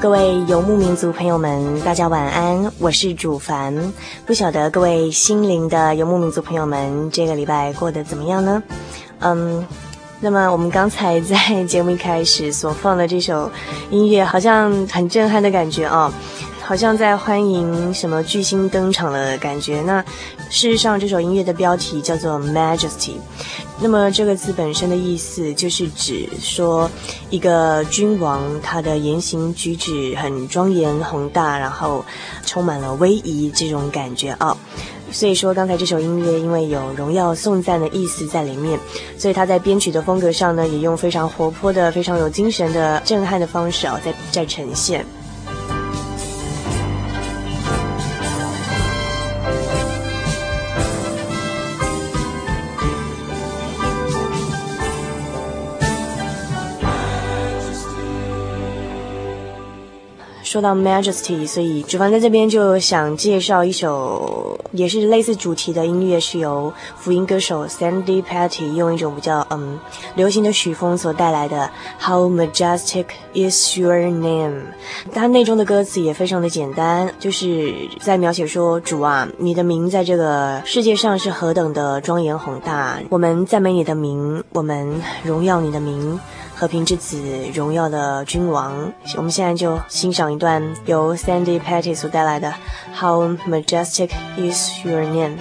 各位游牧民族朋友们，大家晚安，我是主凡。不晓得各位心灵的游牧民族朋友们，这个礼拜过得怎么样呢？嗯，那么我们刚才在节目一开始所放的这首音乐，好像很震撼的感觉哦。好像在欢迎什么巨星登场的感觉。那事实上，这首音乐的标题叫做 Majesty。那么这个字本身的意思就是指说一个君王，他的言行举止很庄严宏大，然后充满了威仪这种感觉啊。所以说，刚才这首音乐因为有荣耀颂赞的意思在里面，所以他在编曲的风格上呢，也用非常活泼的、非常有精神的、震撼的方式啊，在在呈现。说到 Majesty，所以主凡在这边就想介绍一首也是类似主题的音乐，是由福音歌手 Sandy Patty 用一种比较嗯流行的曲风所带来的 How Majestic Is Your Name。它内中的歌词也非常的简单，就是在描写说主啊，你的名在这个世界上是何等的庄严宏大，我们赞美你的名，我们荣耀你的名。和平之子，荣耀的君王。我们现在就欣赏一段由 Sandy Patty 所带来的《How Majestic Is Your Name》。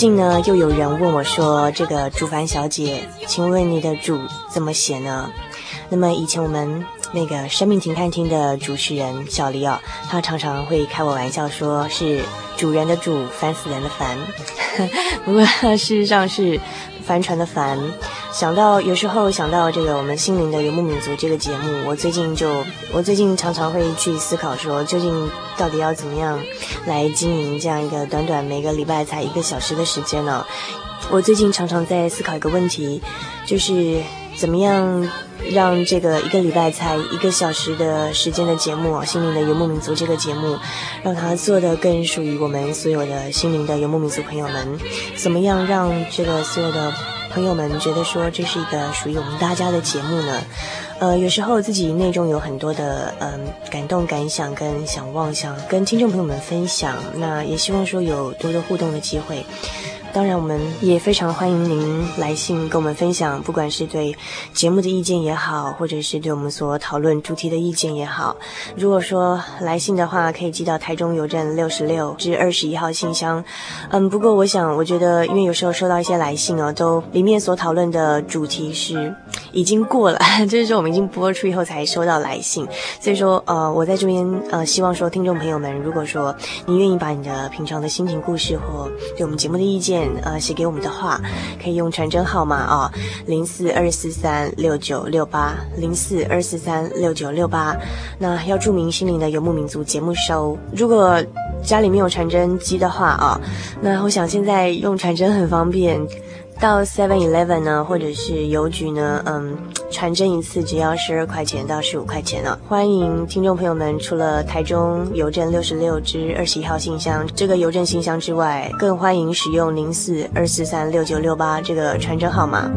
近呢，又有人问我说：“这个主凡小姐，请问你的主怎么写呢？”那么以前我们那个生命停看厅的主持人小黎啊，他常常会开我玩笑，说是主人的主，烦死人的烦。不过事实上是帆船的帆。想到有时候想到这个我们心灵的游牧民族这个节目，我最近就我最近常常会去思考说，究竟到底要怎么样来经营这样一个短短每个礼拜才一个小时的时间呢？我最近常常在思考一个问题，就是怎么样。让这个一个礼拜才一个小时的时间的节目《心灵的游牧民族》这个节目，让它做得更属于我们所有的心灵的游牧民族朋友们。怎么样让这个所有的朋友们觉得说这是一个属于我们大家的节目呢？呃，有时候自己内中有很多的嗯、感动感想跟想望，想跟听众朋友们分享。那也希望说有多多互动的机会。当然，我们也非常欢迎您来信跟我们分享，不管是对节目的意见也好，或者是对我们所讨论主题的意见也好。如果说来信的话，可以寄到台中邮政六十六至二十一号信箱。嗯，不过我想，我觉得，因为有时候收到一些来信哦，都里面所讨论的主题是已经过了，就是说我们已经播出以后才收到来信。所以说，呃，我在这边呃，希望说听众朋友们，如果说你愿意把你的平常的心情故事或对我们节目的意见，呃，写给我们的话，可以用传真号码啊，零四二四三六九六八，零四二四三六九六八。那要注明心灵的游牧民族节目收。如果家里面有传真机的话啊，那我想现在用传真很方便。到 Seven Eleven 呢，或者是邮局呢，嗯，传真一次只要十二块钱到十五块钱呢。欢迎听众朋友们，除了台中邮政六十六支二十一号信箱这个邮政信箱之外，更欢迎使用零四二四三六九六八这个传真号码。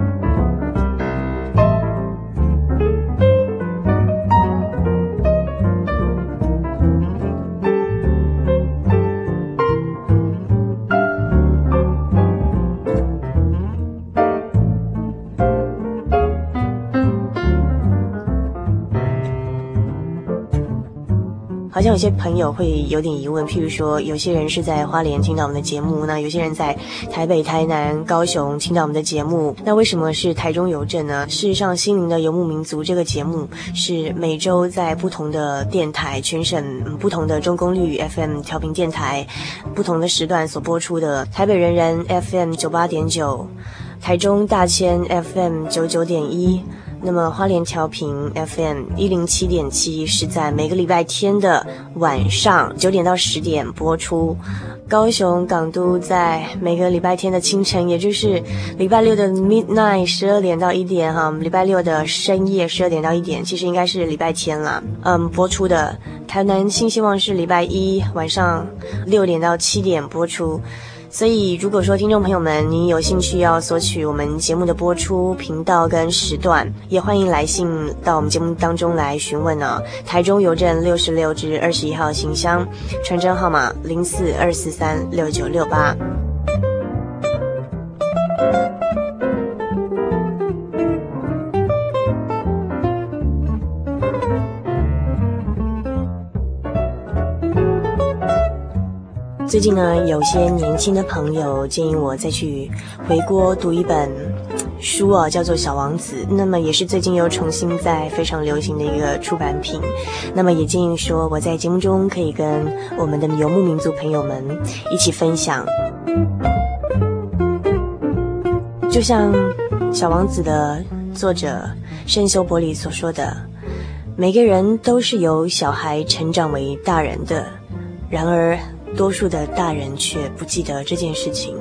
有些朋友会有点疑问，譬如说，有些人是在花莲听到我们的节目，那有些人在台北、台南、高雄听到我们的节目，那为什么是台中邮政呢？事实上，《心灵的游牧民族》这个节目是每周在不同的电台、全省不同的中功率 FM 调频电台不同的时段所播出的。台北人人 FM 九八点九，台中大千 FM 九九点一。那么花莲调频 FM 一零七点七是在每个礼拜天的晚上九点到十点播出，高雄港都在每个礼拜天的清晨，也就是礼拜六的 midnight 十二点到一点哈，礼拜六的深夜十二点到一点，其实应该是礼拜天了，嗯，播出的。台南新希望是礼拜一晚上六点到七点播出。所以，如果说听众朋友们，您有兴趣要索取我们节目的播出频道跟时段，也欢迎来信到我们节目当中来询问呢、哦。台中邮政六十六至二十一号信箱，传真号码零四二四三六九六八。最近呢，有些年轻的朋友建议我再去回锅读一本书啊，叫做《小王子》。那么也是最近又重新在非常流行的一个出版品。那么也建议说，我在节目中可以跟我们的游牧民族朋友们一起分享。就像《小王子》的作者圣修伯里所说的，每个人都是由小孩成长为大人的，然而。多数的大人却不记得这件事情。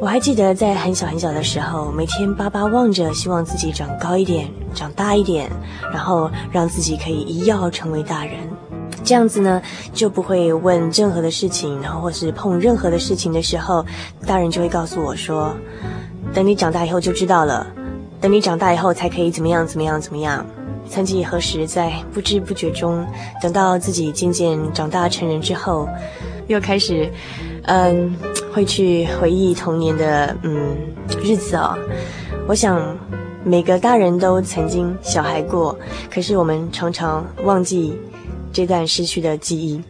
我还记得在很小很小的时候，每天巴巴望着，希望自己长高一点、长大一点，然后让自己可以一跃成为大人。这样子呢，就不会问任何的事情，然后或是碰任何的事情的时候，大人就会告诉我说：“等你长大以后就知道了，等你长大以后才可以怎么样怎么样怎么样。”曾几何时，在不知不觉中，等到自己渐渐长大成人之后，又开始，嗯，会去回忆童年的嗯日子哦。我想，每个大人都曾经小孩过，可是我们常常忘记这段失去的记忆。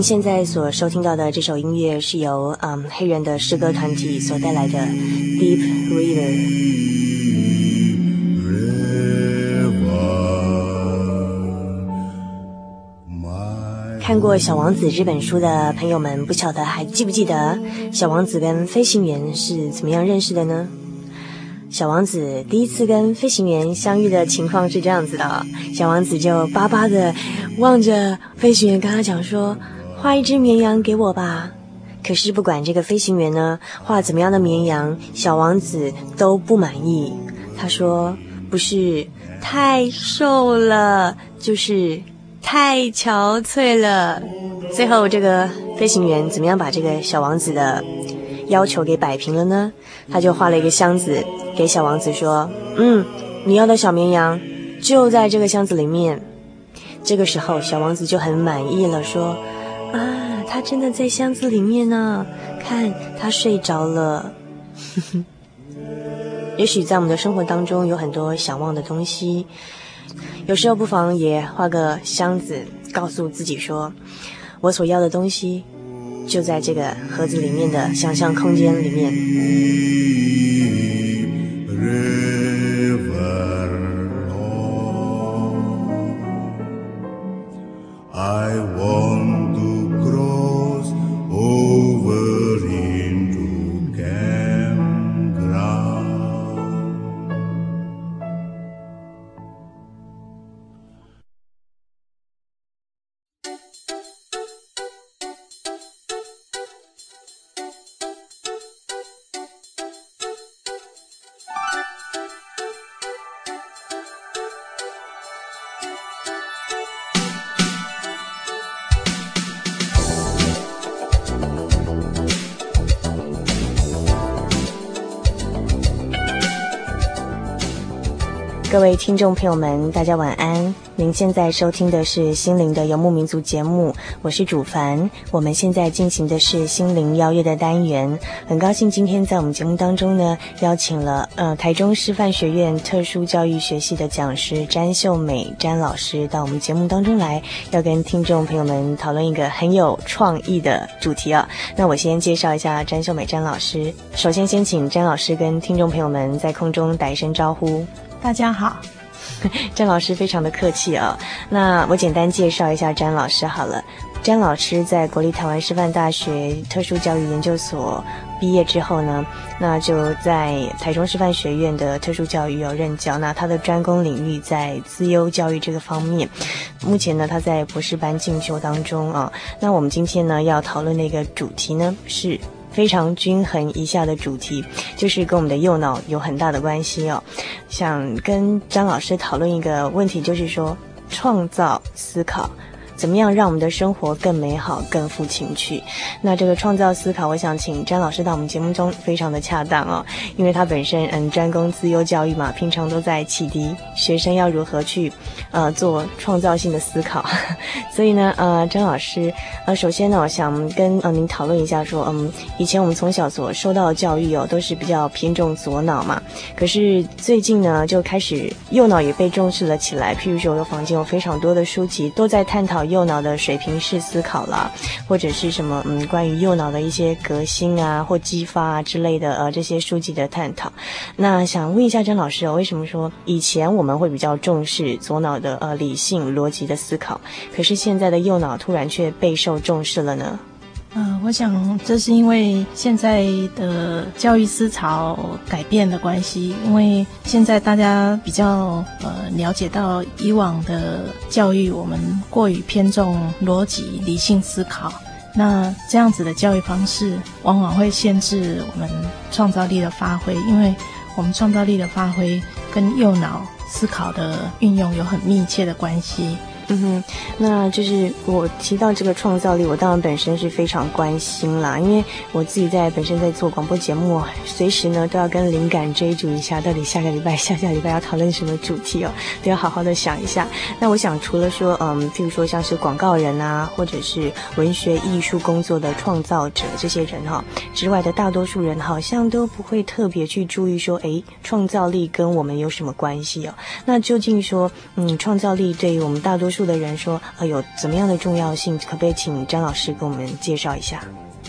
您现在所收听到的这首音乐是由嗯黑人的诗歌团体所带来的《Deep River》。看过《小王子》这本书的朋友们，不晓得还记不记得小王子跟飞行员是怎么样认识的呢？小王子第一次跟飞行员相遇的情况是这样子的：小王子就巴巴的望着飞行员，跟他讲说：“画一只绵羊给我吧。”可是不管这个飞行员呢画怎么样的绵羊，小王子都不满意。他说：“不是太瘦了，就是太憔悴了。”最后这个飞行员怎么样把这个小王子的要求给摆平了呢？他就画了一个箱子。给小王子说：“嗯，你要的小绵羊就在这个箱子里面。”这个时候，小王子就很满意了，说：“啊，他真的在箱子里面呢！看，他睡着了。”也许在我们的生活当中有很多想忘的东西，有时候不妨也画个箱子，告诉自己说：“我所要的东西就在这个盒子里面的想象空间里面 i。”.各位听众朋友们，大家晚安。您现在收听的是《心灵的游牧民族》节目，我是主凡。我们现在进行的是心灵邀约的单元。很高兴今天在我们节目当中呢，邀请了呃台中师范学院特殊教育学系的讲师詹秀美詹老师到我们节目当中来，要跟听众朋友们讨论一个很有创意的主题啊。那我先介绍一下詹秀美詹老师。首先，先请詹老师跟听众朋友们在空中打一声招呼。大家好，詹老师非常的客气啊、那我简单介绍一下詹老师好了。詹老师在国立台湾师范大学特殊教育研究所毕业之后呢，那就在台中师范学院的特殊教育有任教。那他的专攻领域在资优教育这个方面。目前呢，他在博士班进修当中啊。那我们今天呢要讨论的一个主题呢是。非常均衡一下的主题，就是跟我们的右脑有很大的关系哦。想跟张老师讨论一个问题，就是说创造思考。怎么样让我们的生活更美好、更富情趣？那这个创造思考，我想请詹老师到我们节目中非常的恰当哦，因为他本身嗯专攻自优教育嘛，平常都在启迪学生要如何去呃做创造性的思考。所以呢，呃，詹老师呃，首先呢，我想跟呃您讨论一下说，嗯，以前我们从小所受到的教育哦，都是比较偏重左脑嘛，可是最近呢，就开始右脑也被重视了起来。譬如说，我的房间有非常多的书籍都在探讨。右脑的水平式思考啦，或者是什么嗯，关于右脑的一些革新啊或激发啊之类的呃这些书籍的探讨。那想问一下甄老师哦，为什么说以前我们会比较重视左脑的呃理性逻辑的思考，可是现在的右脑突然却备受重视了呢？呃，我想这是因为现在的教育思潮改变的关系，因为现在大家比较呃了解到以往的教育，我们过于偏重逻辑、理性思考，那这样子的教育方式往往会限制我们创造力的发挥，因为我们创造力的发挥跟右脑思考的运用有很密切的关系。嗯哼，那就是我提到这个创造力，我当然本身是非常关心啦，因为我自己在本身在做广播节目，随时呢都要跟灵感追逐一下，到底下个礼拜、下下礼拜要讨论什么主题哦，都要好好的想一下。那我想，除了说，嗯，譬如说像是广告人啊，或者是文学艺术工作的创造者这些人哈、哦、之外的大多数人，好像都不会特别去注意说，哎，创造力跟我们有什么关系哦？那究竟说，嗯，创造力对于我们大多数的人说，啊，有怎么样的重要性？可不可以请张老师给我们介绍一下？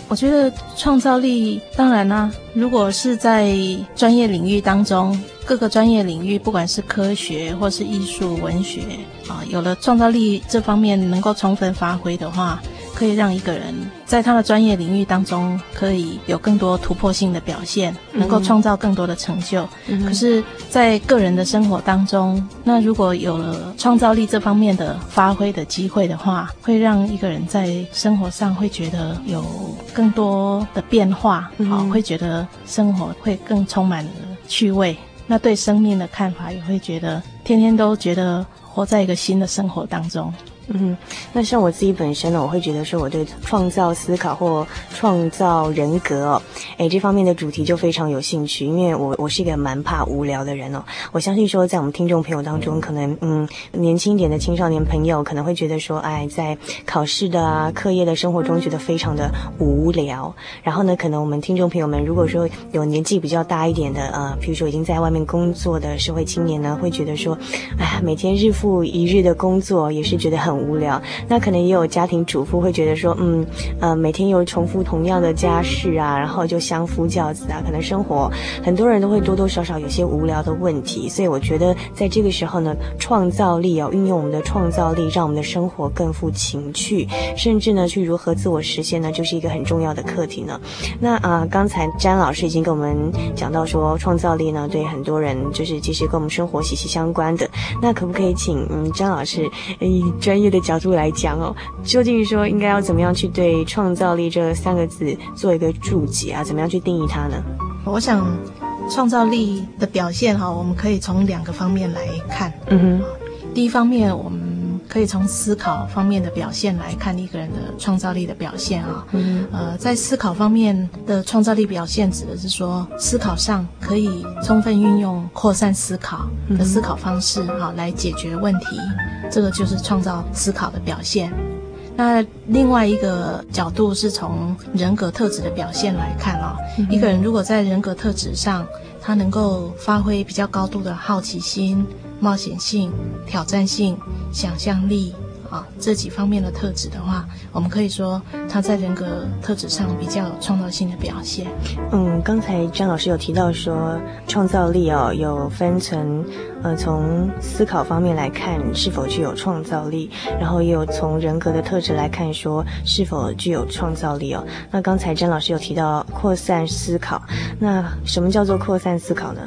我觉得创造力，当然啦、如果是在专业领域当中，各个专业领域，不管是科学或是艺术、文学，啊，有了创造力这方面能够充分发挥的话。可以让一个人在他的专业领域当中可以有更多突破性的表现，能够创造更多的成就。嗯、可是，在个人的生活当中，那如果有了创造力这方面的发挥的机会的话，会让一个人在生活上会觉得有更多的变化，好、嗯，会觉得生活会更充满了趣味。那对生命的看法也会觉得天天都觉得活在一个新的生活当中。嗯，那像我自己本身呢，我会觉得说我对创造思考或创造人格哦，诶，这方面的主题就非常有兴趣，因为我我是一个蛮怕无聊的人哦。我相信说，在我们听众朋友当中，可能嗯年轻一点的青少年朋友可能会觉得说，哎，在考试的啊课业的生活中觉得非常的无聊。然后呢，可能我们听众朋友们如果说有年纪比较大一点的呃，比如说已经在外面工作的社会青年呢，会觉得说，哎，每天日复一日的工作也是觉得很。无聊，那可能也有家庭主妇会觉得说，嗯，呃，每天又重复同样的家事啊，然后就相夫教子啊，可能生活很多人都会多多少少有些无聊的问题。所以我觉得在这个时候呢，创造力哦，运用我们的创造力，让我们的生活更富情趣，甚至呢，去如何自我实现呢，就是一个很重要的课题呢。那啊、刚才詹老师已经跟我们讲到说，创造力呢，对很多人就是其实跟我们生活息息相关的。那可不可以请嗯詹老师以专业的角度来讲哦，究竟说应该要怎么样去对创造力这三个字做一个注解啊？怎么样去定义它呢？我想，创造力的表现哈，我们可以从两个方面来看。嗯哼，第一方面，我们可以从思考方面的表现来看一个人的创造力的表现啊。嗯，呃，在思考方面的创造力表现，指的是说思考上可以充分运用扩散思考的思考方式哈，来解决问题。这个就是创造思考的表现。那另外一个角度是从人格特质的表现来看啊，嗯、一个人如果在人格特质上，他能够发挥比较高度的好奇心、冒险性、挑战性、想象力。啊，这几方面的特质的话，我们可以说他在人格特质上比较有创造性的表现。嗯，刚才张老师有提到说，创造力哦，有分成，呃，从思考方面来看是否具有创造力，然后也有从人格的特质来看说是否具有创造力哦。那刚才张老师有提到扩散思考，那什么叫做扩散思考呢？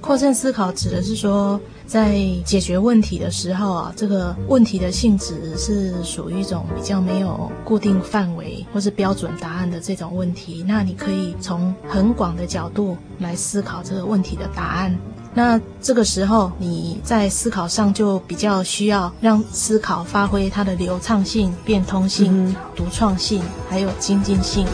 扩散思考指的是说，在解决问题的时候啊，这个问题的性质是属于一种比较没有固定范围或是标准答案的这种问题。那你可以从很广的角度来思考这个问题的答案。那这个时候你在思考上就比较需要让思考发挥它的流畅性、变通性、独创性，还有精进性。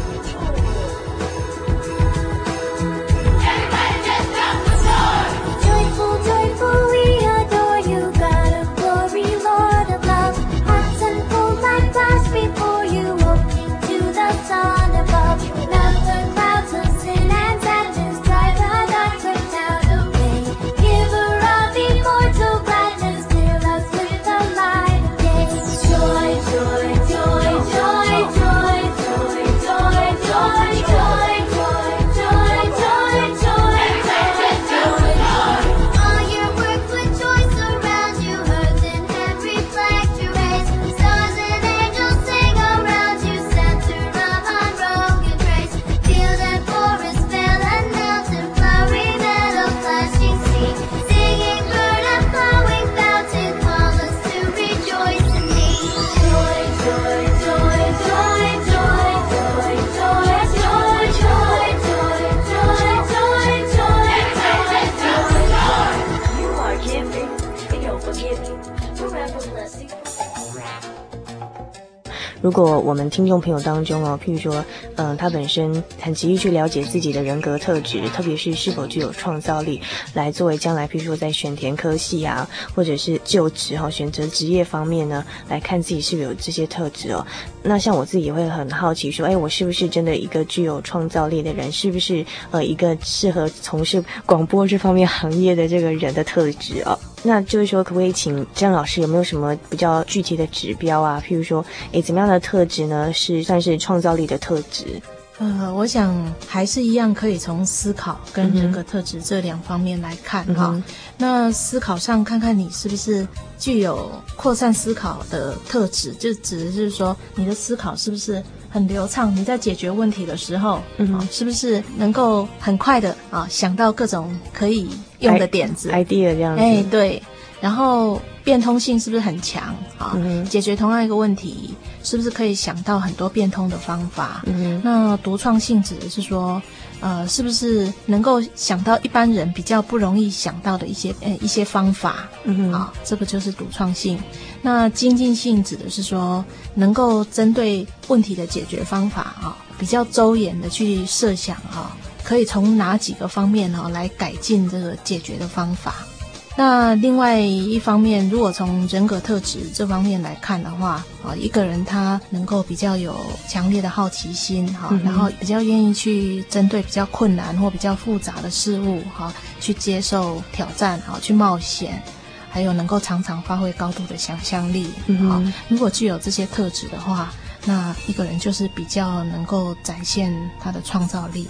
如果我们听众朋友当中哦，譬如说，嗯、他本身很急于去了解自己的人格特质，特别是是否具有创造力，来作为将来譬如说在选填科系啊，或者是就职哈、哦，选择职业方面呢，来看自己是不是有这些特质哦。那像我自己也会很好奇说，哎，我是不是真的一个具有创造力的人？是不是呃一个适合从事广播这方面行业的这个人的特质啊？那就是说，可不可以请郑老师有没有什么比较具体的指标啊？譬如说，哎，怎么样的特质呢？是算是创造力的特质？呃，我想还是一样，可以从思考跟人格特质这两方面来看哈、嗯。那思考上，看看你是不是具有扩散思考的特质，就指的是说，你的思考是不是很流畅？你在解决问题的时候，嗯、啊，是不是能够很快的啊想到各种可以用的点子 idea 这样子？哎，对。然后变通性是不是很强啊、嗯？解决同样一个问题，是不是可以想到很多变通的方法？嗯、那独创性指的是说，呃，是不是能够想到一般人比较不容易想到的一些呃一些方法？嗯啊，这个就是独创性。那精进性指的是说，能够针对问题的解决方法啊，比较周延的去设想啊，可以从哪几个方面哦来改进这个解决的方法。那另外一方面，如果从人格特质这方面来看的话，啊，一个人他能够比较有强烈的好奇心，哈、嗯，然后比较愿意去针对比较困难或比较复杂的事物，哈，去接受挑战，哈，去冒险，还有能够常常发挥高度的想象力，嗯，如果具有这些特质的话，那一个人就是比较能够展现他的创造力。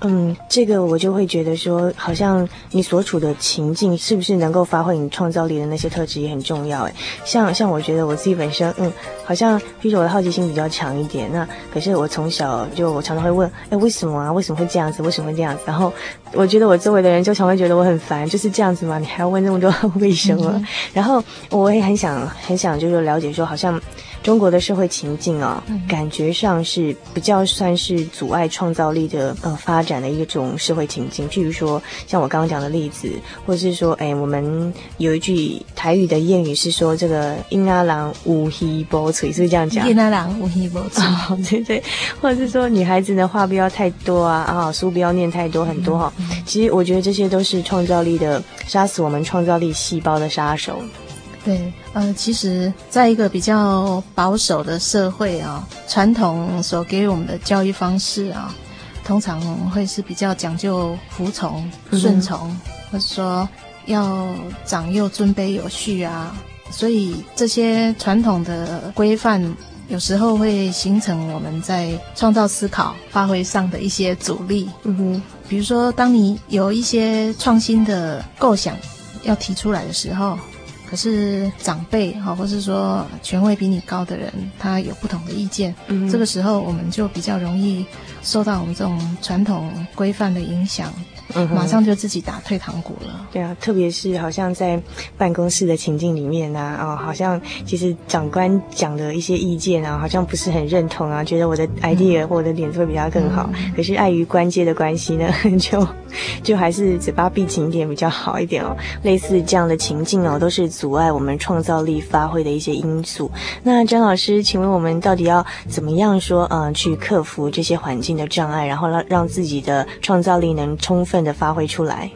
嗯，这个我就会觉得说，好像你所处的情境是不是能够发挥你创造力的那些特质也很重要。诶，像像我觉得我自己本身，嗯，好像比如说我的好奇心比较强一点。那可是我从小就我常常会问，哎，为什么啊？为什么会这样子？为什么会这样子？然后我觉得我周围的人就常会觉得我很烦，就是这样子嘛，你还要问那么多为什么？嗯、然后我也很想很想就是了解说，好像。中国的社会情境啊、哦，感觉上是比较算是阻碍创造力的呃发展的一种社会情境。譬如说，像我刚刚讲的例子，或者是说，哎，我们有一句台语的谚语是说，这个“阴阿郎无希波吹”，是不是这样讲？阴阿郎无希波吹，对对。或者是说，女孩子的话不要太多啊，啊，书不要念太多很多哈、嗯。其实我觉得这些都是创造力的杀死我们创造力细胞的杀手。对，呃，其实，在一个比较保守的社会啊，传统所给予我们的教育方式啊，通常会是比较讲究服从、顺从，嗯、或者说要长幼尊卑有序啊，所以这些传统的规范有时候会形成我们在创造思考、发挥上的一些阻力。嗯哼，比如说，当你有一些创新的构想要提出来的时候。可是长辈哈，或是说权位比你高的人，他有不同的意见，嗯，这个时候我们就比较容易受到我们这种传统规范的影响。嗯，马上就自己打退堂鼓了。对啊，特别是好像在办公室的情境里面啊，哦，好像其实长官讲的一些意见啊，好像不是很认同啊，觉得我的 idea 或我的点子会比较更好。嗯，可是碍于官阶的关系呢，就就还是嘴巴闭紧一点比较好一点哦。类似这样的情境哦，都是阻碍我们创造力发挥的一些因素。那张老师，请问我们到底要怎么样说，嗯，去克服这些环境的障碍，然后让让自己的创造力能充分的发挥出来。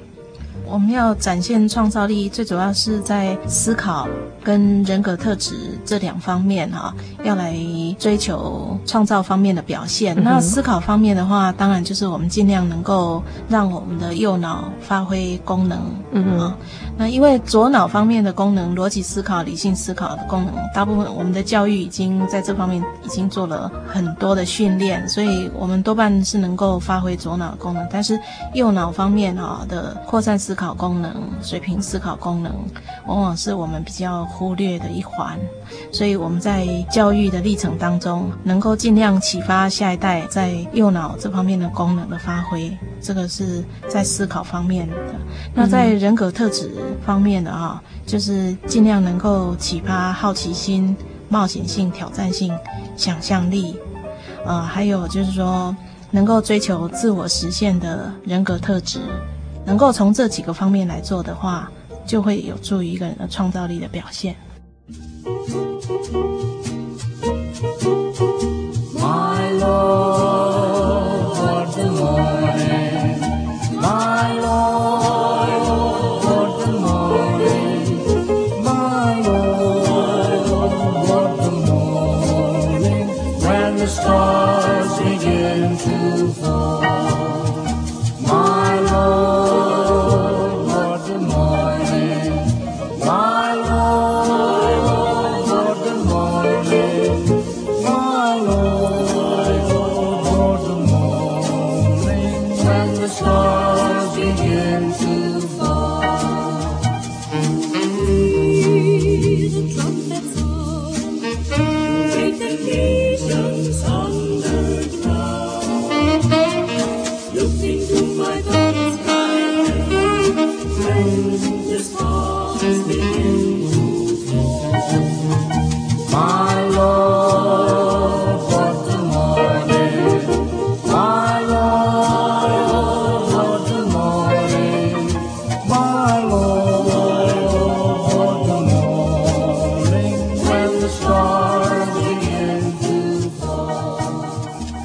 我们要展现创造力，最主要是在思考跟人格特质这两方面哈，要来追求创造方面的表现。嗯。那思考方面的话，当然就是我们尽量能够让我们的右脑发挥功能。嗯。那因为左脑方面的功能，逻辑思考、理性思考的功能，大部分我们的教育已经在这方面已经做了很多的训练，所以我们多半是能够发挥左脑的功能。但是右脑方面哈的扩散思考功能、水平思考功能，往往是我们比较忽略的一环。所以我们在教育的历程当中，能够尽量启发下一代在右脑这方面的功能的发挥，这个是在思考方面的。那在人格特质方面的哈，就是尽量能够启发好奇心、冒险性、挑战性、想象力，呃，还有就是说能够追求自我实现的人格特质，能够从这几个方面来做的话，就会有助于一个人的创造力的表现。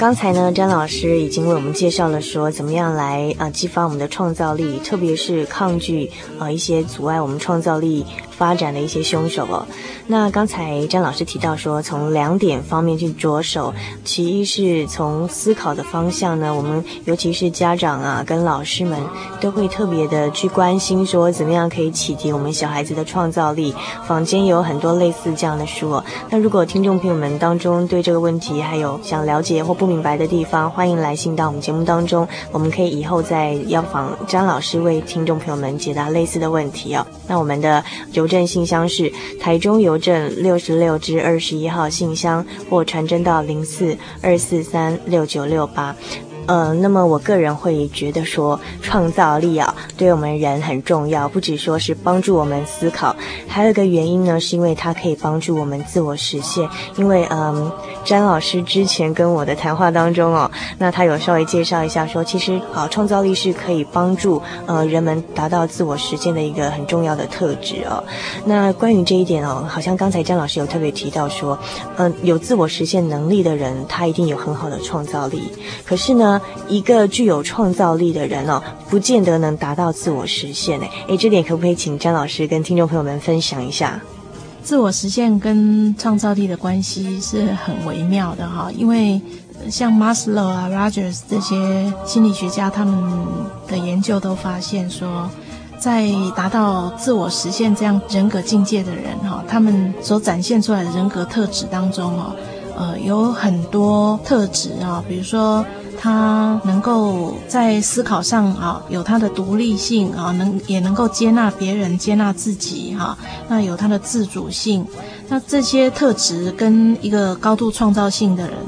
刚才呢，詹老师已经为我们介绍了说怎么样来啊激发我们的创造力，特别是抗拒啊一些阻碍我们创造力发展的一些凶手了。那刚才詹老师提到说，从两点方面去着手，其一是从思考的方向呢，我们尤其是家长啊跟老师们都会特别的去关心说，怎么样可以启迪我们小孩子的创造力。坊间有很多类似这样的书哦。那如果听众朋友们当中对这个问题还有想了解或不明白的地方，欢迎来信到我们节目当中，我们可以以后再邀访詹老师为听众朋友们解答类似的问题哦。那我们的邮政信箱是台中邮。镇六十六至二十一号信箱，或传真到零四二四三六九六八。呃，那么我个人会觉得说，创造力啊，对我们人很重要，不只说是帮助我们思考，还有一个原因呢，是因为它可以帮助我们自我实现。因为，嗯，詹老师之前跟我的谈话当中哦，那他有稍微介绍一下说，其实啊，创造力是可以帮助呃人们达到自我实现的一个很重要的特质哦。那关于这一点哦，好像刚才詹老师有特别提到说，嗯，有自我实现能力的人，他一定有很好的创造力。可是呢，一个具有创造力的人哦，不见得能达到自我实现。诶，哎，这点可不可以请詹老师跟听众朋友们分享想一下？自我实现跟创造力的关系是很微妙的哈，因为像 Maslow 啊、Rogers 这些心理学家他们的研究都发现说，在达到自我实现这样人格境界的人哈，他们所展现出来的人格特质当中哦，呃，有很多特质啊，比如说。他能够在思考上啊，有他的独立性啊，能也能够接纳别人，接纳自己哈。那有他的自主性，那这些特质跟一个高度创造性的人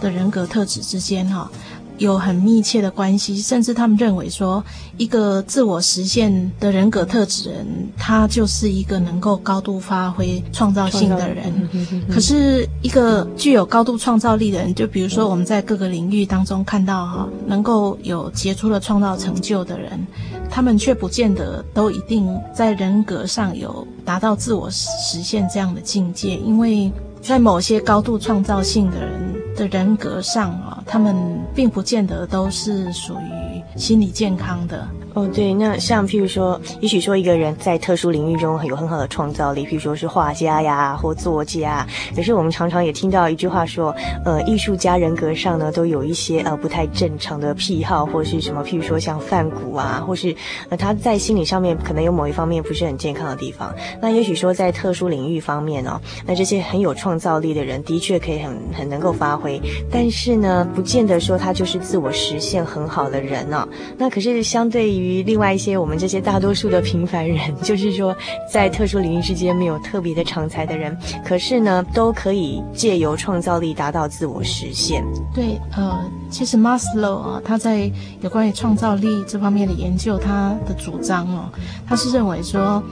的人格特质之间哈。有很密切的关系，甚至他们认为说，一个自我实现的人格特质人，他就是一个能够高度发挥创造性的人。可是，一个具有高度创造力的人，就比如说我们在各个领域当中看到哈，能够有杰出的创造成就的人，他们却不见得都一定在人格上有达到自我实现这样的境界，因为在某些高度创造性的人的人格上啊，他们并不见得都是属于心理健康的。哦，对，那像譬如说，也许说一个人在特殊领域中有很好的创造力，譬如说是画家呀或作家，可是我们常常也听到一句话说，呃，艺术家人格上呢都有一些呃不太正常的癖好或是什么，譬如说像梵谷啊，或是呃他在心理上面可能有某一方面不是很健康的地方。那也许说在特殊领域方面哦，那这些很有创造力的人的确可以很很能够发挥，但是呢，不见得说他就是自我实现很好的人哦。那可是相对于于另外一些我们这些大多数的平凡人，就是说在特殊领域之间没有特别的长才的人，可是呢，都可以借由创造力达到自我实现。对，呃，其实 Maslow 啊，他在有关于创造力这方面的研究，他的主张哦，他是认为说，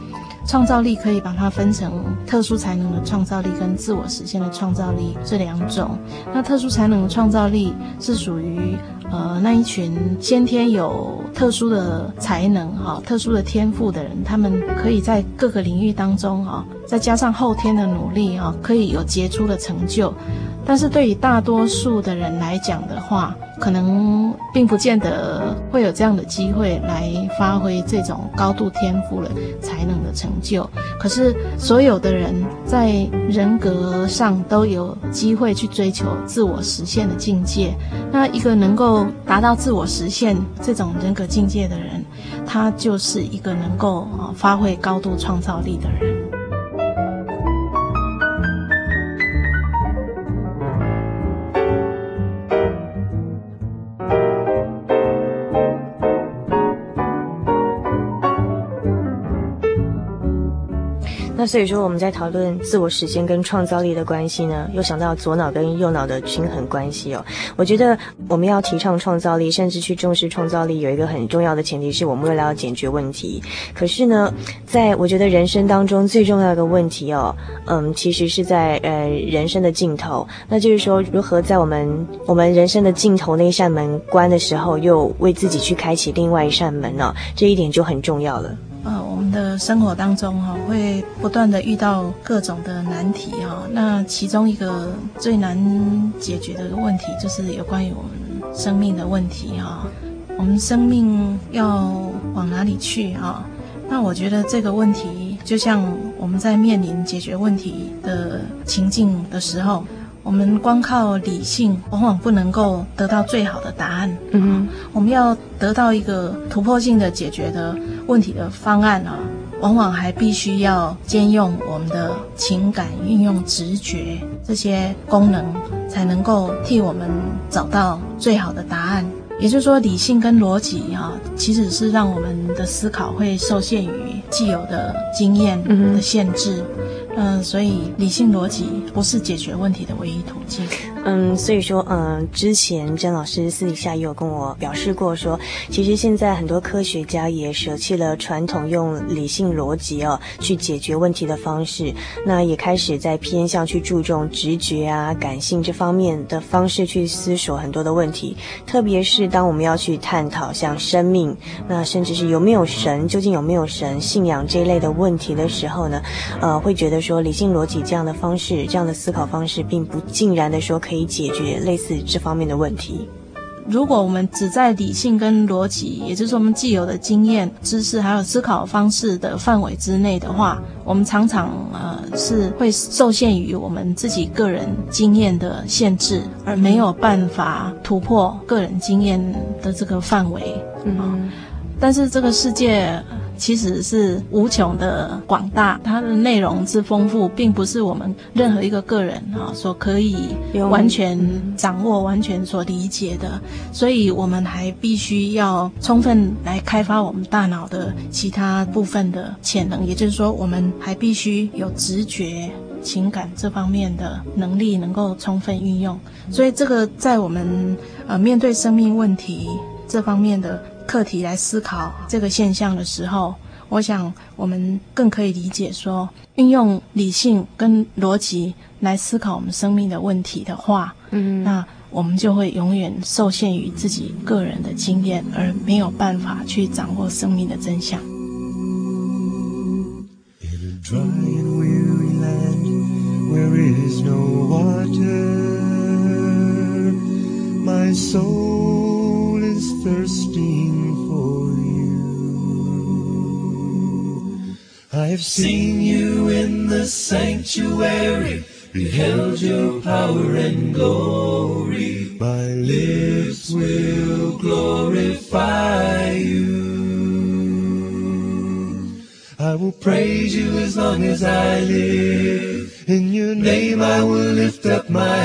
创造力可以把它分成特殊才能的创造力跟自我实现的创造力这两种。那特殊才能的创造力是属于。呃，那一群先天有特殊的才能哈、特殊的天赋的人，他们可以在各个领域当中哈、再加上后天的努力哈、可以有杰出的成就。但是对于大多数的人来讲的话，可能并不见得会有这样的机会来发挥这种高度天赋的才能的成就。可是所有的人在人格上都有机会去追求自我实现的境界。那一个能够达到自我实现这种人格境界的人，他就是一个能够啊发挥高度创造力的人。那所以说我们在讨论自我实现跟创造力的关系呢，又想到左脑跟右脑的均衡关系哦。我觉得我们要提倡创造力，甚至去重视创造力，有一个很重要的前提是我们为了要解决问题。可是呢，在我觉得人生当中最重要的问题哦，嗯，其实是在呃人生的尽头，那就是说如何在我们我们人生的尽头那一扇门关的时候，又为自己去开启另外一扇门呢、这一点就很重要了。呃，我们的生活当中哈、哦，会不断的遇到各种的难题哈、哦。那其中一个最难解决的问题，就是有关于我们生命的问题哈、哦。我们生命要往哪里去哈、哦？那我觉得这个问题，就像我们在面临解决问题的情境的时候。我们光靠理性，往往不能够得到最好的答案。嗯哼，我们要得到一个突破性的解决的问题的方案啊，往往还必须要兼用我们的情感，运用直觉这些功能，才能够替我们找到最好的答案。也就是说，理性跟逻辑啊，其实是让我们的思考会受限于既有的经验的限制。嗯，所以理性逻辑不是解决问题的唯一途径。嗯，所以说，嗯，之前詹老师私底下也有跟我表示过说，其实现在很多科学家也舍弃了传统用理性逻辑哦去解决问题的方式，那也开始在偏向去注重直觉啊、感性这方面的方式去思索很多的问题。特别是当我们要去探讨像生命，那甚至是有没有神、究竟有没有神、信仰这一类的问题的时候呢，呃，会觉得。说理性逻辑这样的方式，这样的思考方式，并不尽然的说可以解决类似这方面的问题。如果我们只在理性跟逻辑，也就是我们既有的经验、知识还有思考方式的范围之内的话，我们常常呃是会受限于我们自己个人经验的限制，而没有办法突破个人经验的这个范围。嗯、呃，但是这个世界。其实是无穷的广大，它的内容之丰富，并不是我们任何一个个人啊所可以完全掌握、完全所理解的。所以，我们还必须要充分来开发我们大脑的其他部分的潜能。也就是说，我们还必须有直觉、情感这方面的能力能够充分运用。所以，这个在我们呃面对生命问题这方面的。课题来思考这个现象的时候，我想我们更可以理解说，运用理性跟逻辑来思考我们生命的问题的话，嗯，那我们就会永远受限于自己个人的经验，而没有办法去掌握生命的真相。I've seen you in the sanctuary, beheld your power and glory. My lips will glorify you. I will praise you as long as I live. In your name I will lift up my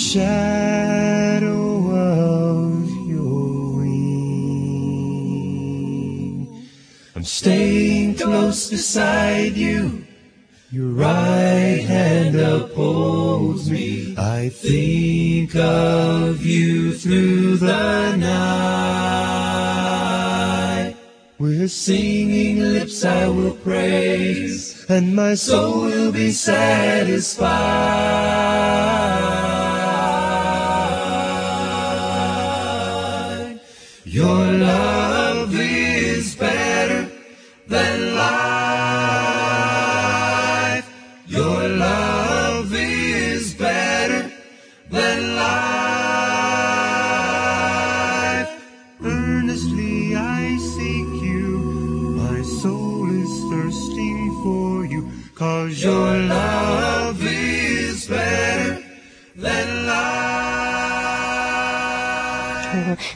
hands. beside you, your right hand upholds me. I think of you through the night. With singing lips I will praise, and my soul will be satisfied. Your love is better than life. Your love is better than life. Earnestly I seek you. My soul is thirsting for you. Cause your love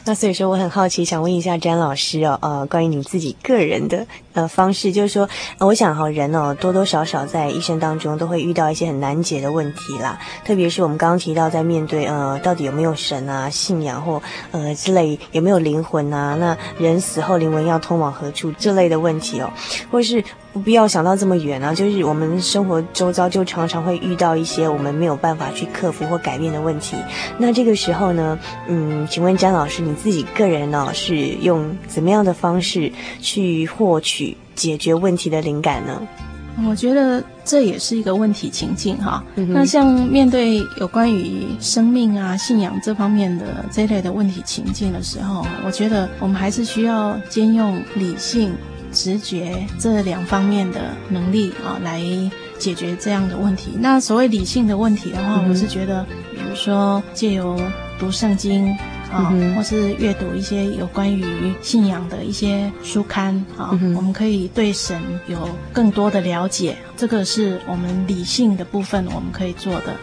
那所以说，我很好奇，想问一下詹老师哦，呃，关于你自己个人的呃方式，就是说，我想哈，人哦，多多少少在一生当中都会遇到一些很难解的问题啦，特别是我们刚刚提到，在面对呃，到底有没有神啊、信仰或呃之类，有没有灵魂啊？那人死后灵魂要通往何处？这类的问题哦，或是。不必要想到这么远啊！就是我们生活周遭就常常会遇到一些我们没有办法去克服或改变的问题。那这个时候呢，嗯，请问詹老师，你自己个人呢，是用怎么样的方式去获取解决问题的灵感呢？我觉得这也是一个问题情境哈。嗯。那像面对有关于生命啊、信仰这方面的这类的问题情境的时候，我觉得我们还是需要兼用理性。直觉这两方面的能力啊，来解决这样的问题。那所谓理性的问题的话，嗯、我是觉得，比如说借由读圣经啊，嗯、或是阅读一些有关于信仰的一些书刊啊，嗯、我们可以对神有更多的了解。这个是我们理性的部分，我们可以做的。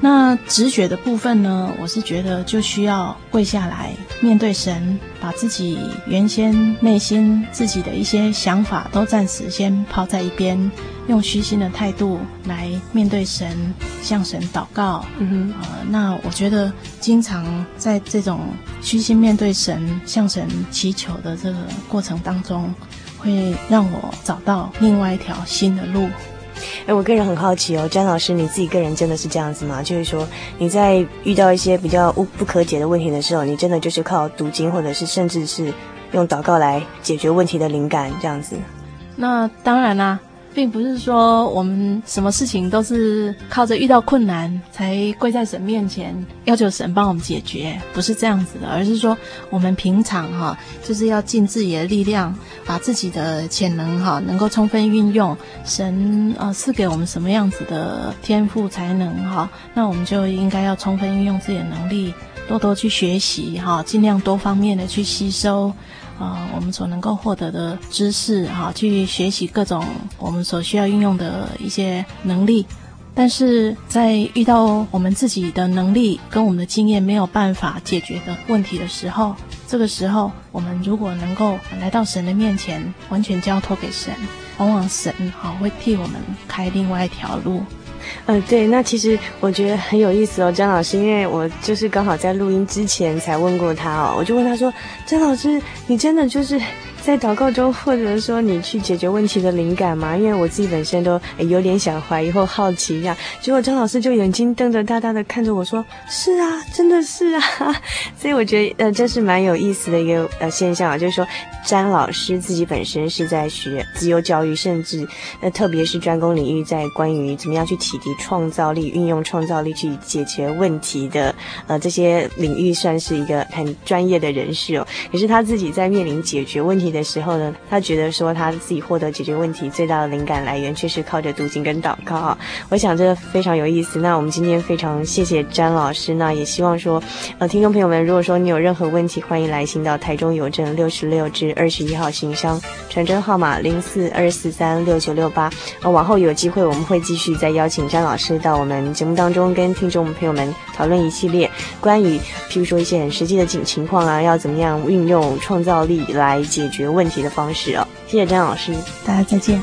那直觉的部分呢，我是觉得就需要跪下来面对神，把自己原先内心自己的一些想法都暂时先抛在一边，用虚心的态度来面对神，向神祷告。嗯哼，呃，那我觉得经常在这种虚心面对神、向神祈求的这个过程当中，会让我找到另外一条新的路。哎，我个人很好奇哦，詹老师，你自己个人真的是这样子吗？就是说你在遇到一些比较无不可解的问题的时候，你真的就是靠读经，或者是甚至是用祷告来解决问题的灵感这样子？那当然啦、并不是说我们什么事情都是靠着遇到困难才跪在神面前要求神帮我们解决，不是这样子的，而是说我们平常哈，就是要尽自己的力量，把自己的潜能哈，能够充分运用。神啊赐给我们什么样子的天赋才能哈，那我们就应该要充分运用自己的能力，多多去学习哈，尽量多方面的去吸收。啊、我们所能够获得的知识，哈、去学习各种我们所需要运用的一些能力。但是在遇到我们自己的能力跟我们的经验没有办法解决的问题的时候，这个时候，我们如果能够来到神的面前，完全交托给神，往往神哈、会替我们开另外一条路。嗯，对，那其实我觉得很有意思哦，张老师，因为我就是刚好在录音之前才问过他哦，我就问他说，张老师，你真的就是。在祷告中，或者说你去解决问题的灵感吗？因为我自己本身都有点想怀疑或好奇一样。结果张老师就眼睛瞪着大大的看着我说：“是啊，真的是啊。”所以我觉得呃，这是蛮有意思的一个呃现象啊，就是说詹老师自己本身是在学自由教育，甚至呃特别是专攻领域在关于怎么样去启迪创造力、运用创造力去解决问题的呃这些领域，算是一个很专业的人士哦。可是他自己在面临解决问题的的时候呢，他觉得说他自己获得解决问题最大的灵感来源，却是靠着读经跟祷告啊。我想这非常有意思。那我们今天非常谢谢詹老师，那也希望说，呃，听众朋友们，如果说你有任何问题，欢迎来信到台中邮政六十六至二十一号信箱，传真号码零四二四三六九六八。呃，往后有机会我们会继续再邀请詹老师到我们节目当中，跟听众朋友们讨论一系列关于，譬如说一些很实际的情情况啊，要怎么样运用创造力来解决。问题的方式哦，谢谢张老师，大家再见。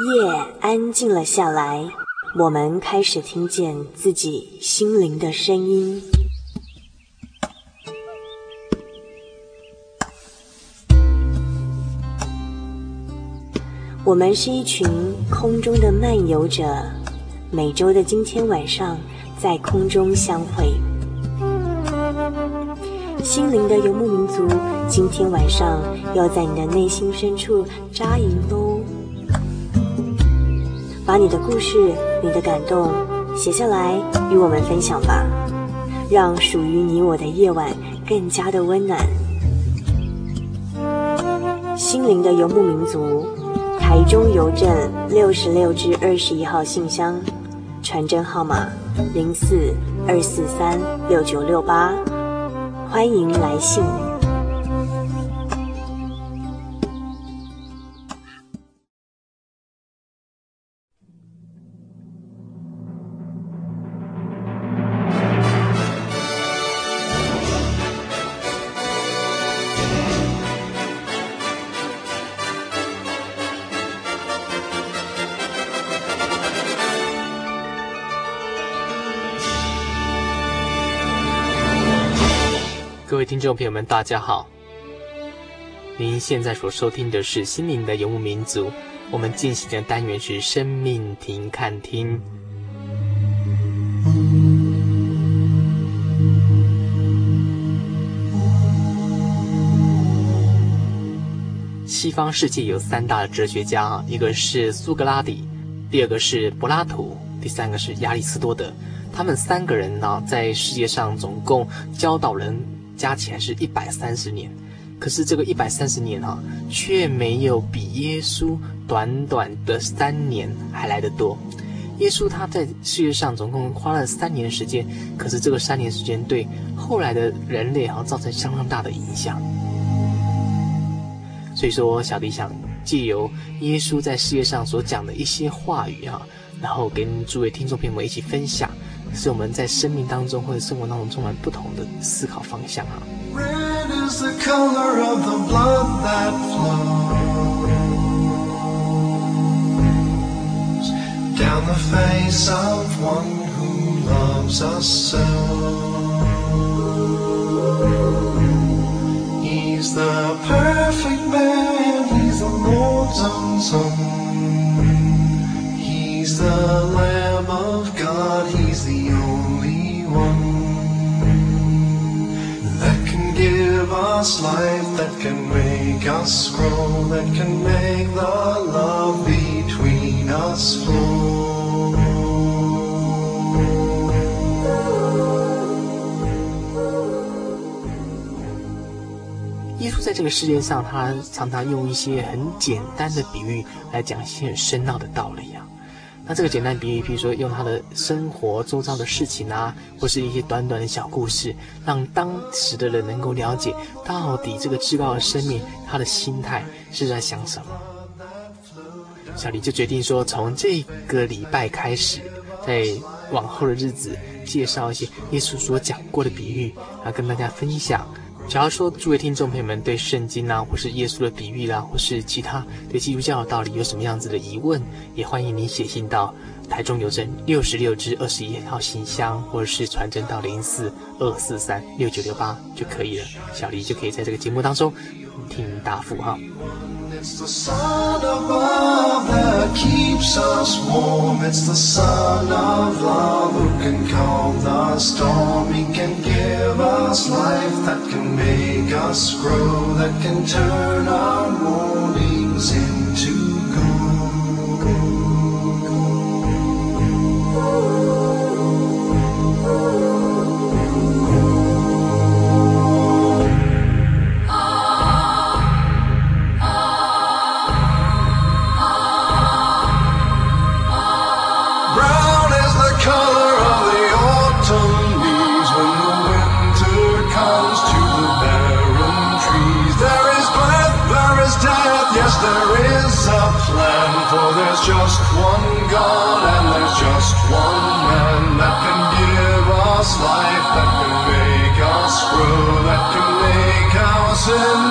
夜安静了下来，我们开始听见自己心灵的声音。我们是一群空中的漫游者，每周的今天晚上在空中相会。心灵的游牧民族，今天晚上要在你的内心深处扎营喽！把你的故事、你的感动写下来与我们分享吧，让属于你我的夜晚更加的温暖。心灵的游牧民族，台中邮政六十六至二十一号信箱，传真号码零四二四三六九六八，欢迎来信。听众朋友们，大家好！您现在所收听的是《心灵的游牧民族》，我们进行的单元是“生命停看听”。西方世界有三大哲学家，一个是苏格拉底，第二个是柏拉图，第三个是亚里士多德。他们三个人呢，在世界上总共教导人。加起来是一百三十年，可是这个一百三十年哈、却没有比耶稣短短的三年还来得多。耶稣他在世界上总共花了三年时间，可是这个三年时间对后来的人类哈造成相当大的影响。所以说，小弟想借由耶稣在世界上所讲的一些话语啊，然后跟诸位听众朋友们一起分享。是我们在生命当中或者生活当中充满不同的思考方向啊。Red is the color of the blood that flows down the face of one who loves us so. He's the perfect man, he's the Lord's own son. He's the Lamb of God, he's the only one that can give us life, that can make us grow, that can make the love between us flow. 耶稣在这个世界上，他常常用一些很简单的比喻来讲一些很深奥的道理啊。那这个简单比喻，比如说用他的生活周遭的事情啊，或是一些短短的小故事，让当时的人能够了解到底这个至高的生命，他的心态是在想什么。小李就决定说，从这个礼拜开始，在往后的日子，介绍一些耶稣所讲过的比喻，来跟大家分享。假如说诸位听众朋友们对圣经啊，或是耶稣的比喻啦、啊，或是其他对基督教的道理有什么样子的疑问，也欢迎您写信到台中邮政六十六至二十一号信箱，或者是传真到零四二四三六九六八就可以了。小黎就可以在这个节目当中 替您答复哈。It's the sun above that keeps us warm. It's the sun of love who can calm the storm. He can give us life that can make us grow, that can turn our mornings into There's just one man that can give us life, that can make us grow, that can make us in.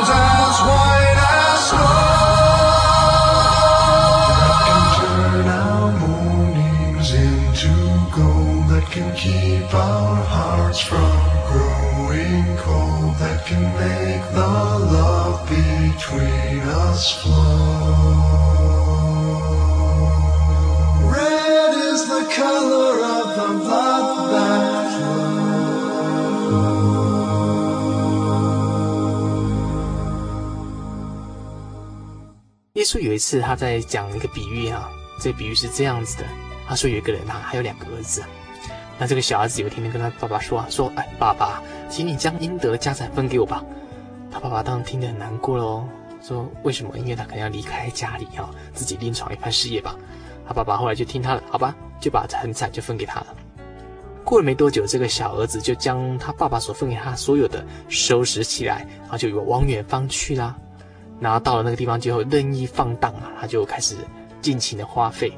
稣有一次他在讲一个比喻啊，这比喻是这样子的：他说有一个人啊，还有两个儿子，那这个小儿子有一天跟他爸爸说啊，说哎，爸爸，请你将应得的家产分给我吧。他爸爸当然听得很难过喽，说为什么？因为他可能要离开家里啊，自己另闯一番事业吧。他爸爸后来就听他的，好吧，就把财产就分给他了。过了没多久，这个小儿子就将他爸爸所分给他所有的收拾起来，然后就往远方去啦。然后到了那个地方之后，任意放荡啊，他就开始尽情的花费。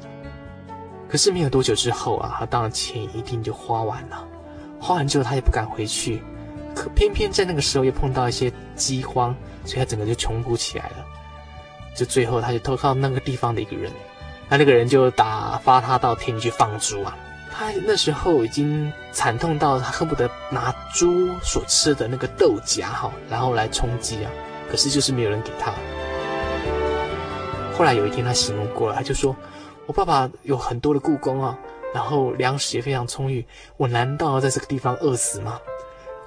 可是没有多久之后啊，他当然钱一定就花完了。花完之后，他也不敢回去。可偏偏在那个时候又碰到一些饥荒，所以他整个就穷苦起来了。就最后，他就投靠那个地方的一个人，那那个人就打发他到田里去放猪啊。他那时候已经惨痛到他恨不得拿猪所吃的那个豆荚哈，然后来充饥啊。可是就是没有人给他。后来有一天他醒悟过来，他就说：“我爸爸有很多的雇工啊，然后粮食也非常充裕，我难道要在这个地方饿死吗？”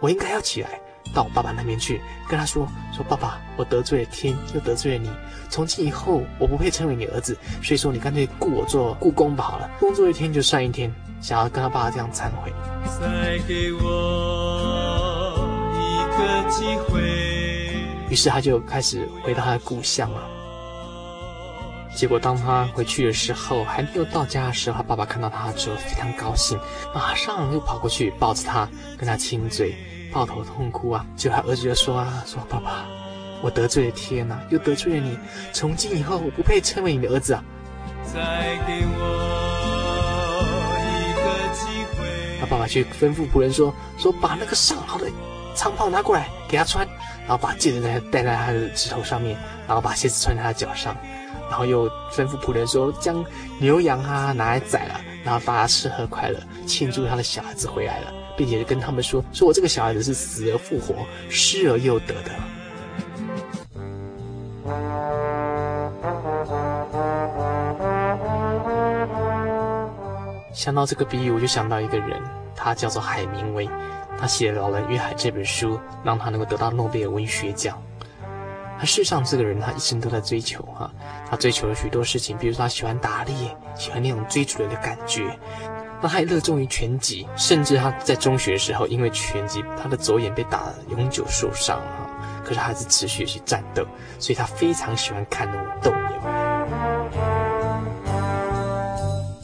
我应该要起来到我爸爸那边去，跟他说：“说爸爸，我得罪了天，又得罪了你。从今以后，我不配称为你儿子。所以说，你干脆雇我做雇工吧，好了，工作一天就算一天。”想要跟他爸爸这样忏悔。再给我一个机会。于是他就开始回到他的故乡了。结果当他回去的时候，还没有到家的时候，他爸爸看到他之后非常高兴，马上又跑过去抱着他，跟他亲嘴。抱头痛哭啊！就他儿子就说啊：“说爸爸，我得罪了天呐，又得罪了你。从今以后，我不配称为你的儿子啊！”再给我一个机会。他爸爸去吩咐仆人说：“说把那个上好的长袍拿过来给他穿，然后把戒指戴戴在他的指头上面，然后把鞋子穿在他的脚上，然后又吩咐仆人说将牛羊啊拿来宰了，然后大家吃喝快乐，庆祝他的小孩子回来了。”并且跟他们说：“说我这个小孩子是死而复活、失而又得的。”想到这个比喻，我就想到一个人，他叫做海明威，他写了《老人与海》这本书，让他能够得到诺贝尔文学奖。他事实上，这个人他一生都在追求哈，他追求了许多事情，比如说他喜欢打猎，喜欢那种追逐人的感觉。那他还热衷于拳击，甚至他在中学的时候，因为拳击，他的左眼被打得永久受伤哈。可是还是持续去战斗，所以他非常喜欢看那种斗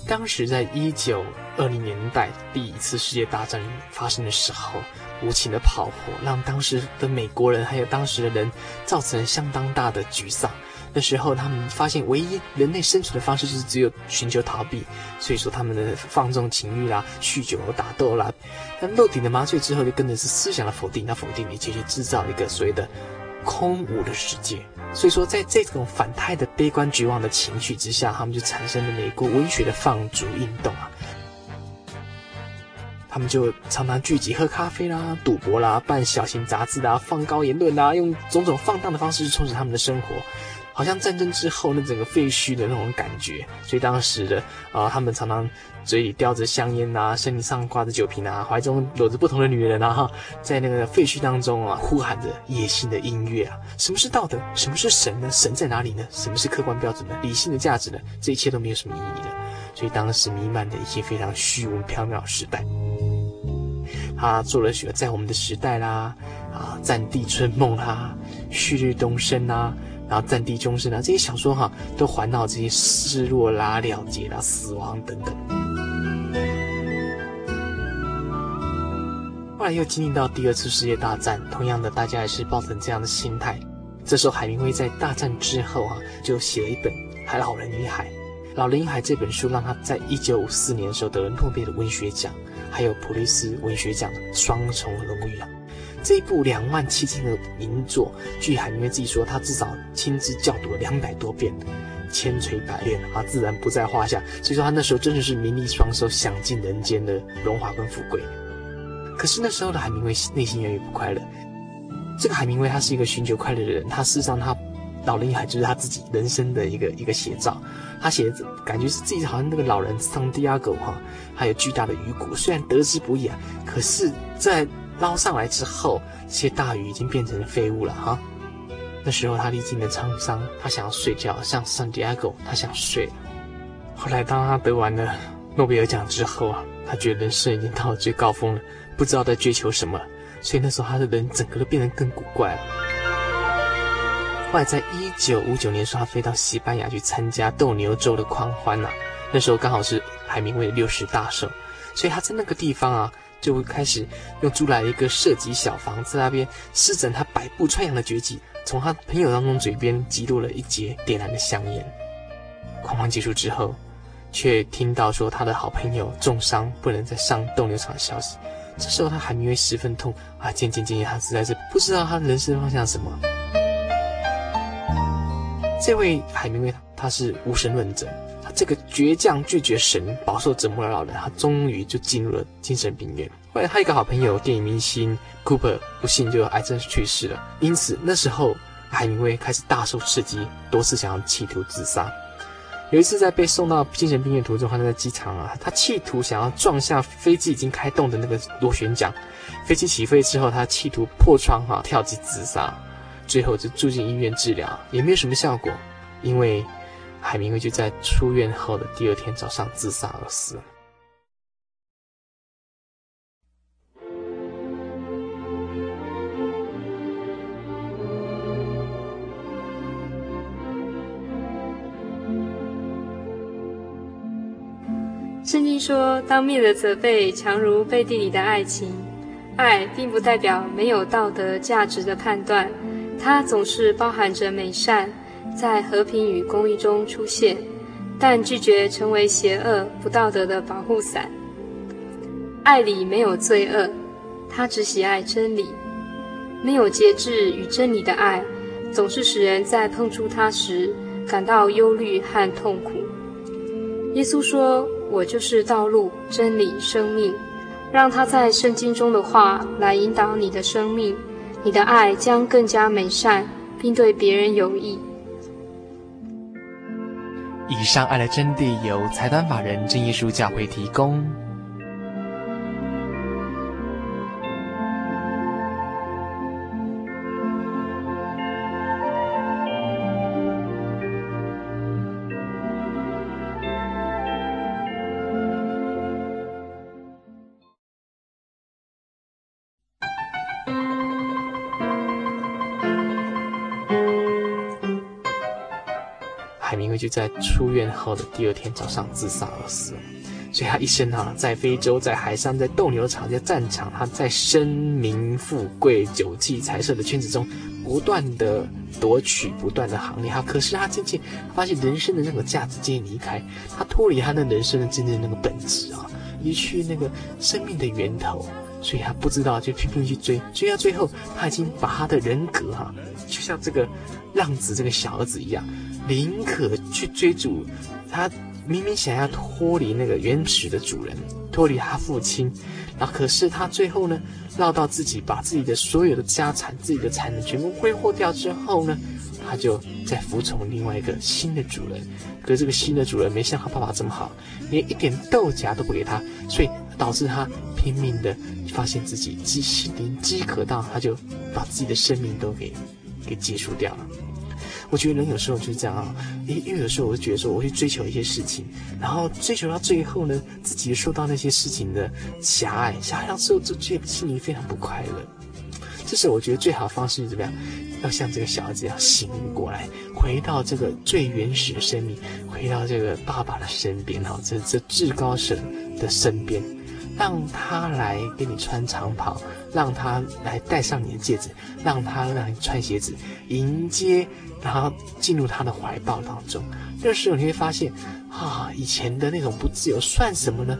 当时在一九二零年代，第一次世界大战发生的时候，无情的炮火让当时的美国人还有当时的人造成相当大的沮丧。那时候，他们发现唯一人类生存的方式就是只有寻求逃避，所以说他们的放纵情欲啦、酗酒和、打斗啦。那肉体的麻醉之后，就跟着是思想的否定，那否定一切，去制造一个所谓的空无的世界。所以说，在这种反态的悲观绝望的情绪之下，他们就产生了美国文学的放逐运动啊。他们就常常聚集喝咖啡啦、赌博啦、办小型杂志啦、放高言论啦，用种种放荡的方式去充实他们的生活。好像战争之后那整个废墟的那种感觉，所以当时的啊、他们常常嘴里叼着香烟啊，身上挂着酒瓶啊，怀中搂着不同的女人啊，在那个废墟当中啊，呼喊着野性的音乐啊。什么是道德？什么是神呢？神在哪里呢？什么是客观标准呢？理性的价值呢？这一切都没有什么意义的。所以当时弥漫的一些非常虚无缥缈的时代，他做了许多在我们的时代啦，啊，战地春梦啦，旭日东升啦。然后战地钟声啊，这些小说哈、都环绕这些失落啦、了结啦、死亡等等。又经历到第二次世界大战，同样的，大家也是抱着这样的心态。这时候，海明威在大战之后啊，就写了一本《海老人与海》。《老人与海》这本书让他在一九五四年的时候得了诺贝尔文学奖，还有普利斯文学奖双重荣誉啊。这一部两万七千的名作，据海明威自己说，他至少亲自校读了两百多遍，千锤百炼啊，自然不在话下。所以说他那时候真的是名利双收，享尽人间的荣华跟富贵。可是那时候的海明威内心远远不快乐。这个海明威他是一个寻求快乐的人，他事实上他《老人与海》就是他自己人生的一个一个写照。他写的感觉是自己好像那个老人桑迪亚哥哈，还有巨大的鱼骨，虽然得之不易啊，可是在。捞上来之后，这些大鱼已经变成废物了哈。那时候他历尽了沧桑，他想要睡觉，像圣地亚哥，他想睡。后来当他得完了诺贝尔奖之后啊，他觉得人生已经到了最高峰了，不知道在追求什么，所以那时候他的人整个都变得更古怪了。后来在一九五九年时，他飞到西班牙去参加斗牛周的狂欢、那时候刚好是海明威的六十大寿，所以他在那个地方啊，就会开始用租来一个射击小房子那边施展他百步穿杨的绝技，从他朋友当中嘴边击落了一截点燃的香烟。狂欢结束之后，却听到说他的好朋友重伤，不能再上斗牛场的消息。这时候他海明威十分痛啊，渐渐渐渐，他实在是不知道他人生方向什么。这位海明威他是无神论者，他这个倔强拒绝神、饱受折磨的老人，他终于就进入了精神病院。后来他一个好朋友电影明星 Cooper 不幸就癌症去世了，因此那时候海明威开始大受刺激，多次想要企图自杀。有一次，在被送到精神病院途中，他在机场啊，他企图想要撞下飞机已经开动的那个螺旋桨。飞机起飞之后，他企图破窗哈、跳机自杀，最后就住进医院治疗，也没有什么效果，因为海明威就在出院后的第二天早上自杀而死。圣经说：“当面的责备强如背地里的爱情。爱并不代表没有道德价值的判断，它总是包含着美善，在和平与公义中出现，但拒绝成为邪恶不道德的保护伞。爱里没有罪恶，它只喜爱真理。没有节制与真理的爱，总是使人在碰触它时感到忧虑和痛苦。”耶稣说。我就是道路、真理、生命，让他在圣经中的话来引导你的生命，你的爱将更加美善，并对别人有益。以上爱的真谛由财团法人真耶稣教会提供。就在出院后的第二天早上自杀而死，所以他一生啊，在非洲、在海上、在斗牛场、在战场，他在声名富贵、酒气财色的圈子中不断的夺取、不断的行列。哈，可是他渐渐发现人生的那个价值渐渐离开，他脱离他那人生的真正那个本质啊，离去那个生命的源头，所以他不知道就拼命去追，追到最后，他已经把他的人格哈、就像这个浪子这个小儿子一样。宁可去追逐，他明明想要脱离那个原始的主人，脱离他父亲，然后可是他最后呢，绕到自己把自己的所有的家产、自己的才能全部挥霍掉之后呢，他就在服从另外一个新的主人。可是这个新的主人没像他爸爸这么好，连一点豆荚都不给他，所以导致他拼命的发现自己饥心灵饥渴到，他就把自己的生命都给给结束掉了。我觉得人有时候就是这样啊，因因为有时候我就觉得说，我去追求一些事情，然后追求到最后呢，自己受到那些事情的狭隘，狭隘到之后就觉得心里非常不快乐。这时候我觉得最好的方式是怎么样？要像这个小孩子一样醒悟过来，回到这个最原始的生命，回到这个爸爸的身边哈，这这至高神的身边，让他来给你穿长袍，让他来戴上你的戒指，让他让你穿鞋子，迎接。然后进入他的怀抱当中，那时候你会发现，啊，以前的那种不自由算什么呢？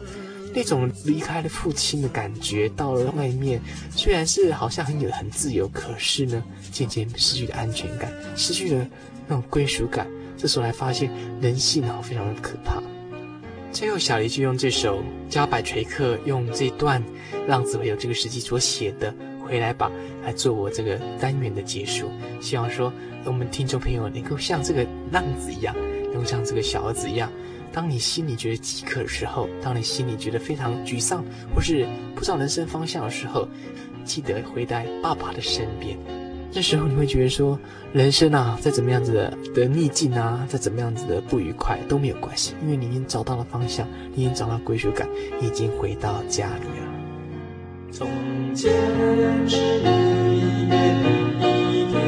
那种离开了父亲的感觉，到了外面，虽然是好像很有很自由，可是呢，渐渐失去了安全感，失去了那种归属感。这时候才发现人性啊，非常的可怕。最后，小黎就用这首加百锤客用这段浪子回头这个时期所写的《回来吧》来做我这个单元的结束，希望说。我们听众朋友能够像这个浪子一样，能够像这个小儿子一样，当你心里觉得饥渴的时候，当你心里觉得非常沮丧，或是不知道人生方向的时候，记得回到爸爸的身边。这时候你会觉得说，人生啊，再怎么样子的逆境啊，再怎么样子的不愉快都没有关系，因为你已经找到了方向，你已经找到归属感，已经回到家里了。从前是一年一天。